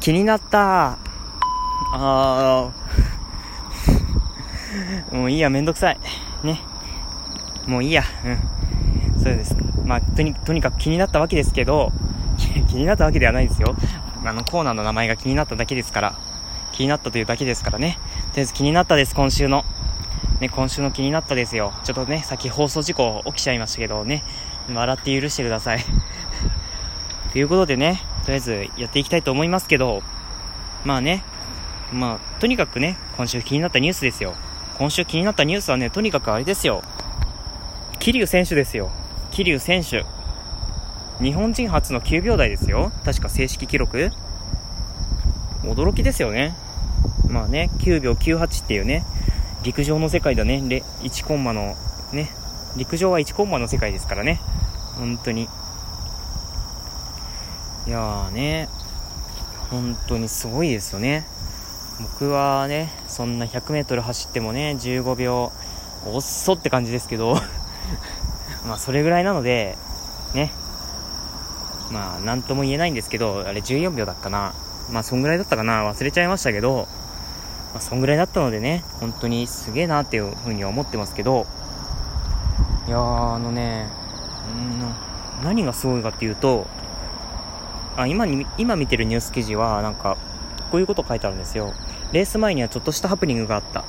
気になったあー、もういいや、めんどくさい。ね。もういいや。うん。そうです。まあ、とに、とにかく気になったわけですけど、気になったわけではないですよ。あの、コーナーの名前が気になっただけですから。気になったというだけですからね。とりあえず気になったです、今週の。ね、今週の気になったですよ。ちょっとね、さっき放送事故起きちゃいましたけどね、笑って許してください。ということでね、とりあえずやっていきたいと思いますけど、まあね、まあ、とにかくね、今週気になったニュースですよ。今週気になったニュースはね、とにかくあれですよ。桐生選手ですよ。桐生選手。日本人初の9秒台ですよ。確か正式記録。驚きですよね。まあね、9秒98っていうね、陸上の世界だね、1コンマの、ね、陸上は1コンマの世界ですからね。本当に。いやーね、本当にすごいですよね。僕はね、そんな 100m 走ってもね、15秒、おっそって感じですけど。まあそれぐらいなので、ね、まあなんとも言えないんですけど、あれ14秒だったかな。まあそんぐらいだったかな、忘れちゃいましたけど、まあそんぐらいだったのでね、本当にすげえなっていうふうには思ってますけど、いやーあのね、うん、何がすごいかっていうと、あ今に今見てるニュース記事はなんかこういうこと書いてあるんですよ。レース前にはちょっとしたハプニングがあった。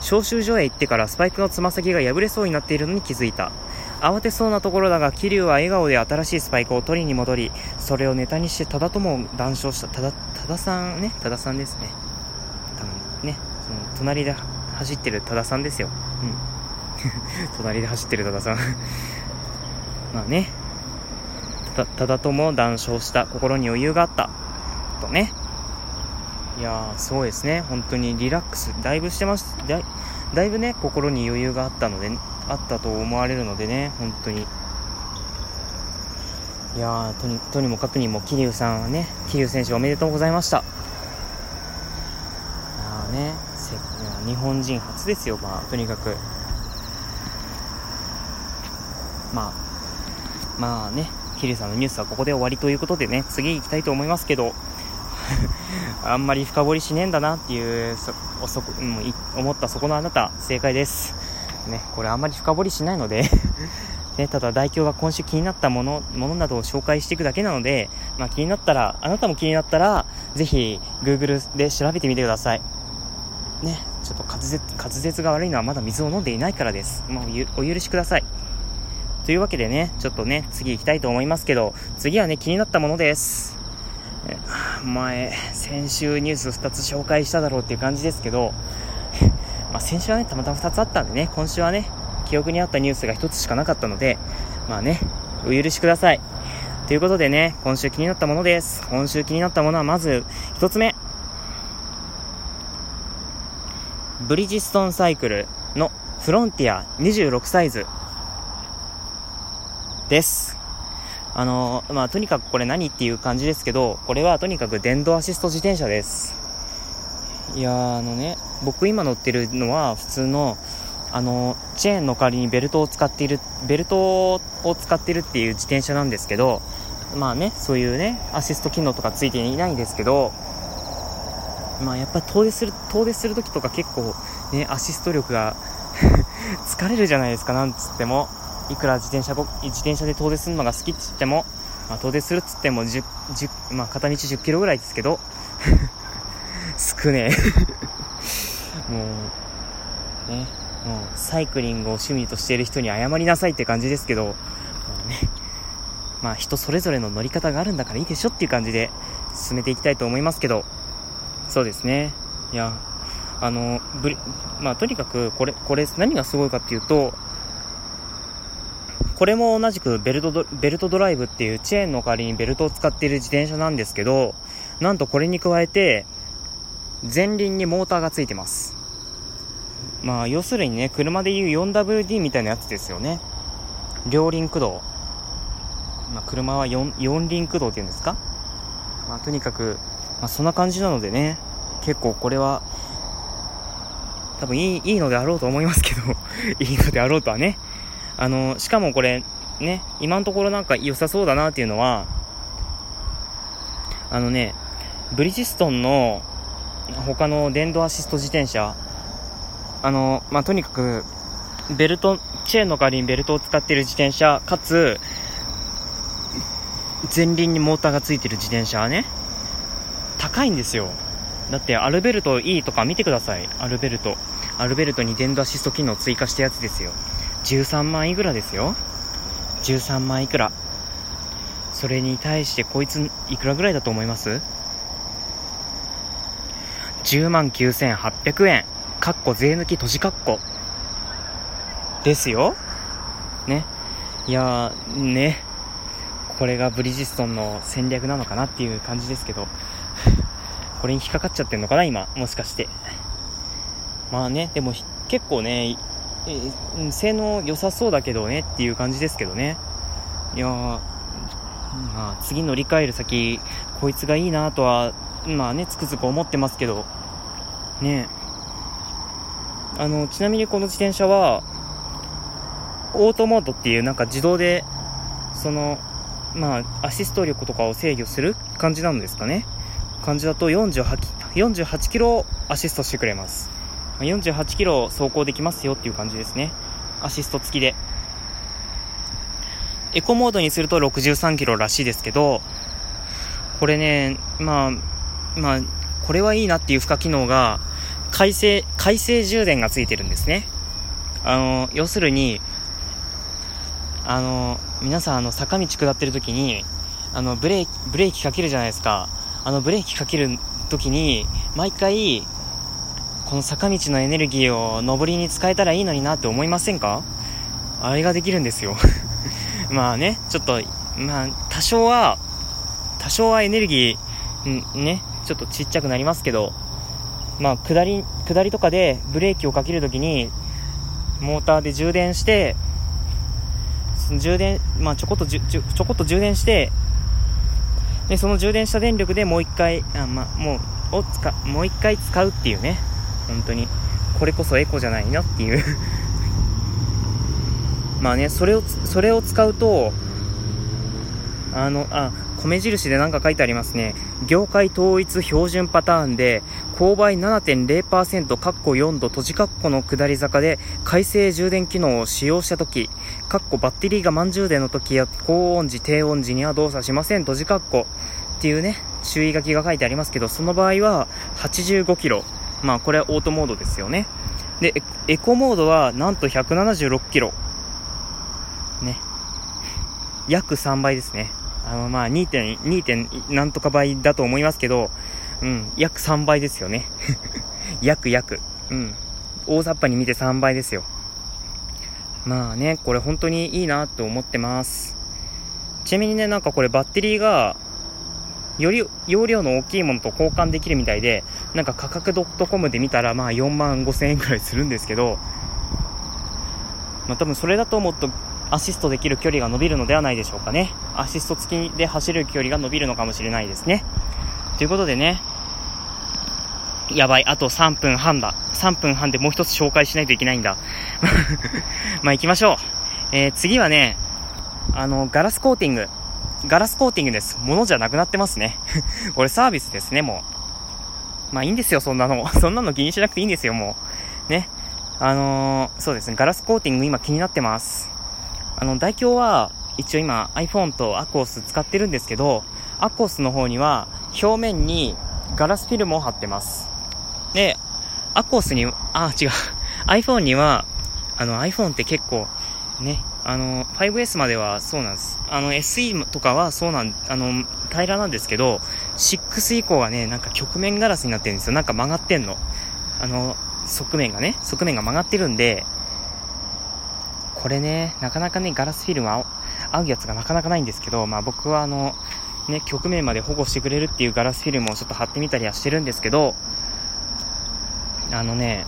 招集所へ行ってからスパイクのつま先が破れそうになっているのに気づいた。慌てそうなところだが桐生は笑顔で新しいスパイクを取りに戻りそれをネタにして多田とも談笑した。多田多田さんね？多田さんですね。多分ね。その隣で走ってる多田さんですよ。うん。隣で走ってる多田さん。まあね。たただとも談笑した心に余裕があった。とね。いやーすごいですね。本当にリラックス。だいぶしてます。だだいぶね心に余裕があったのであったと思われるのでね。本当に。いやーとにとにもかくにも桐生さんはね桐生選手おめでとうございました。あーね日本人初ですよ。まあとにかく。まあまあね。桐生さんのニュースはここで終わりということでね、次行きたいと思いますけど、あんまり深掘りしねえんだなっていう、そ、そうん、思ったそこのあなた、正解です。ね、これあんまり深掘りしないので ね、ただ代表が今週気になったもの、ものなどを紹介していくだけなので、まあ気になったら、あなたも気になったら、ぜひ Google で調べてみてください。ね、ちょっと滑舌、滑舌が悪いのはまだ水を飲んでいないからです。もうお許しください。というわけでね、ちょっとね、次行きたいと思いますけど、次はね、気になったものです。前、先週ニュース2つ紹介しただろうっていう感じですけど、まあ先週はね、たまたま2つあったんでね、今週はね、記憶にあったニュースが1つしかなかったので、まあね、お許しください。ということでね、今週気になったものです。今週気になったものはまず、1つ目。ブリヂストンサイクルのフロンティア26サイズです。あの、まあ、とにかくこれ何っていう感じですけど、これはとにかく電動アシスト自転車です。いやあのね、僕今乗ってるのは普通の、あの、チェーンの代わりにベルトを使っている、ベルトを使ってるっていう自転車なんですけど、まあね、そういうね、アシスト機能とかついていないんですけど、まあやっぱ遠出する、遠出するときとか結構ね、アシスト力が 疲れるじゃないですか、なんつっても。いくら自転車自転車で遠出するのが好きって言っても、まあ、遠出するっつっても10、10まあ、片道10キロぐらいですけど 少ねえ。もうねもうサイクリングを趣味としている人に謝りなさいって感じですけどもうねまあ人それぞれの乗り方があるんだからいいでしょっていう感じで進めていきたいと思いますけどそうですね。いやあのぶまあとにかくこれこれ何がすごいかっていうとこれも同じくベルトドベルトドライブっていうチェーンの代わりにベルトを使っている自転車なんですけど、なんとこれに加えて、前輪にモーターがついてます。まあ、要するにね、車でいう 4WD みたいなやつですよね。両輪駆動。まあ、車は 4, 4輪駆動っていうんですか？まあ、とにかく、まあ、そんな感じなのでね、結構これは、多分いい、いいのであろうと思いますけど いいのであろうとはね、あの、しかもこれ、ね、今のところなんか良さそうだなっていうのは、あのね、ブリヂストンの他の電動アシスト自転車、あの、まあ、とにかく、ベルト、チェーンの代わりにベルトを使っている自転車、かつ、前輪にモーターがついてる自転車はね、高いんですよ。だって、アルベルト E とか見てください。アルベルト。アルベルトに電動アシスト機能追加したやつですよ。13万いくらですよ。13万いくら。それに対してこいついくらぐらいだと思います ?10 万9800円。かっこ税抜き閉じかっこ。ですよ。ね。いやー、ね。これがブリヂストンの戦略なのかなっていう感じですけど。これに引っかかっちゃってんのかな今。もしかして。まあね、でも結構ね、え性能良さそうだけどねっていう感じですけどね。いやまあ、次乗り換える先、こいつがいいなとは、まあね、つくづく思ってますけど、ねあの、ちなみにこの自転車は、オートモードっていうなんか自動で、その、まあ、アシスト力とかを制御する感じなんですかね。感じだと48、48キロアシストしてくれます。48キロ走行できますよっていう感じですね。アシスト付きで。エコモードにすると63キロらしいですけど、これね、まあ、まあ、これはいいなっていう付加機能が、快晴、快晴充電がついてるんですね。あの、要するに、あの、皆さんあの、坂道下ってる時に、あの、ブレーキ、ブレーキかけるじゃないですか。あの、ブレーキかける時に、毎回、この坂道のエネルギーを上りに使えたらいいのになって思いませんか？あれができるんですよ まあね、ちょっと、まあ、多少は、多少はエネルギー、んね、ちょっとちっちゃくなりますけど、まあ、下り、下りとかでブレーキをかけるときに、モーターで充電して、充電、まあ、ちょこっとちょ、こっと充電して、で、その充電した電力でもう一回、あまあ、もう、を使、もう一回使うっていうね。本当に。これこそエコじゃないのっていう。まあねそれをそれを使うとあのあ米印で何か書いてありますね。業界統一標準パターンで勾配7.0%カッコ4度閉じカッコの下り坂で快晴充電機能を使用した時カッコバッテリーが満充電の時や高温時低温時には動作しません。閉じカッコっていうね注意書きが書いてありますけどその場合は85キロ。まあこれはオートモードですよね。で、エコモードはなんと176キロ。ね。約3倍ですね。あの、まあ2点、2点なんとか倍だと思いますけど、うん、約3倍ですよね。約約。うん。大雑把に見て3倍ですよ。まあね、これ本当にいいなと思ってます。ちなみにね、なんかこれバッテリーがより容量の大きいものと交換できるみたいで、なんか価格 .com で見たらまあ4万5千円くらいするんですけど、まあ多分それだともっとアシストできる距離が伸びるのではないでしょうかね。アシスト付きで走る距離が伸びるのかもしれないですね。ということでね、やばい、あと3分半だ。3分半でもう一つ紹介しないといけないんだ。まあ行きましょう。えー、次はね、あの、ガラスコーティング。ガラスコーティングです。物じゃなくなってますね。これサービスですね、もう。まあいいんですよ、そんなの。そんなの気にしなくていいんですよ、もう。ね。あのー、そうですね、ガラスコーティング今気になってます。あの、代表は、一応今 iPhone と ACOS 使ってるんですけど、ACOS の方には表面にガラスフィルムを貼ってます。で、ACOS に、あ、違う。iPhone には、あの iPhone って結構、ね、あの、5S まではそうなんです。あの、SE とかはそうなん、あの、平らなんですけど、6以降はね、なんか曲面ガラスになってるんですよ。なんか曲がってんの。あの、側面がね、側面が曲がってるんで、これね、なかなかね、ガラスフィルム合うやつがなかなかないんですけど、まあ僕はあの、ね、曲面まで保護してくれるっていうガラスフィルムをちょっと貼ってみたりはしてるんですけど、あのね、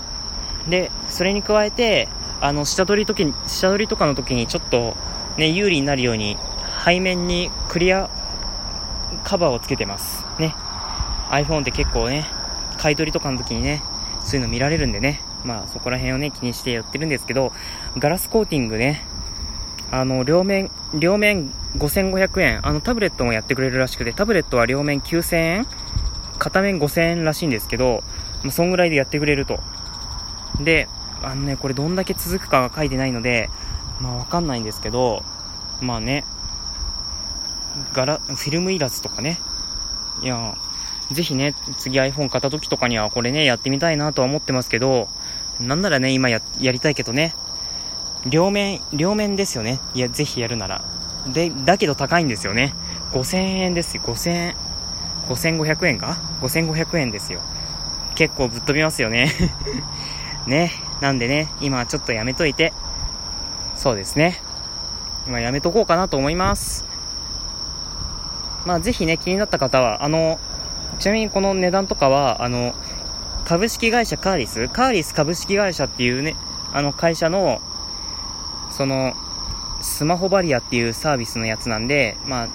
で、それに加えて、あの、下取り時に、下取りとかの時にちょっと、ね、有利になるように、背面にクリアカバーをつけてます。iPhone って結構ね、買い取りとかの時にね、そういうの見られるんでね、まあそこら辺をね、気にしてやってるんですけど、ガラスコーティングね、あの、両面、両面5500円、あの、タブレットもやってくれるらしくて、タブレットは両面9000円。片面5000円らしいんですけど、まあ、そんぐらいでやってくれると。で、あのね、これどんだけ続くかが書いてないので、まあわかんないんですけど、まあね、ガラ、フィルムいらずとかね、いや、ぜひね、次 iPhone 買った時とかにはこれね、やってみたいなとは思ってますけど、なんならね、今や、やりたいけどね、両面、両面ですよね。いや、ぜひやるなら。で、だけど高いんですよね。5000円ですよ、5000円。5500円か ?5500 円ですよ。結構ぶっ飛びますよね。ね。なんでね、今ちょっとやめといて、そうですね。今やめとこうかなと思います。まあぜひね、気になった方は、あの、ちなみにこの値段とかは、あの、株式会社カーリス？カーリス株式会社っていうね、あの会社の、その、スマホバリアっていうサービスのやつなんで、まあ、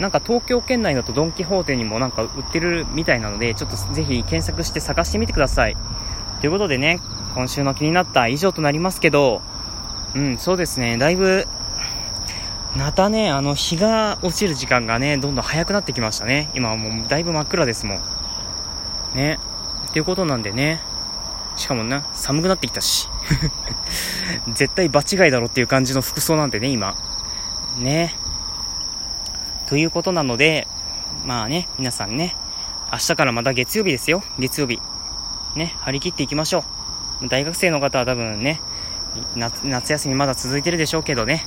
なんか東京圏内だとドンキホーテにもなんか売ってるみたいなので、ちょっとぜひ検索して探してみてください。ということでね、今週の気になった以上となりますけど、うん、そうですね、だいぶ、またね、あの、日が落ちる時間がね、どんどん早くなってきましたね。今はもうだいぶ真っ暗ですもん。ね。っていうことなんでね。しかもね、寒くなってきたし。絶対場違いだろっていう感じの服装なんでね、今。ね。ということなので、まあね、皆さんね、明日からまた月曜日ですよ。月曜日。ね、張り切っていきましょう。大学生の方は多分ね、夏休みまだ続いてるでしょうけどね、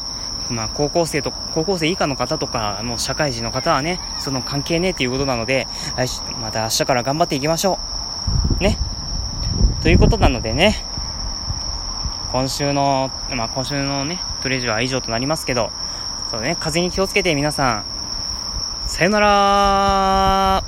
まあ高校生と、高校生以下の方とか、もう社会人の方はね、その関係ねえということなので、また明日から頑張っていきましょう。ね。ということなのでね、今週の、まあ今週のね、トレジュは以上となりますけど、そうね、風に気をつけて皆さん、さよなら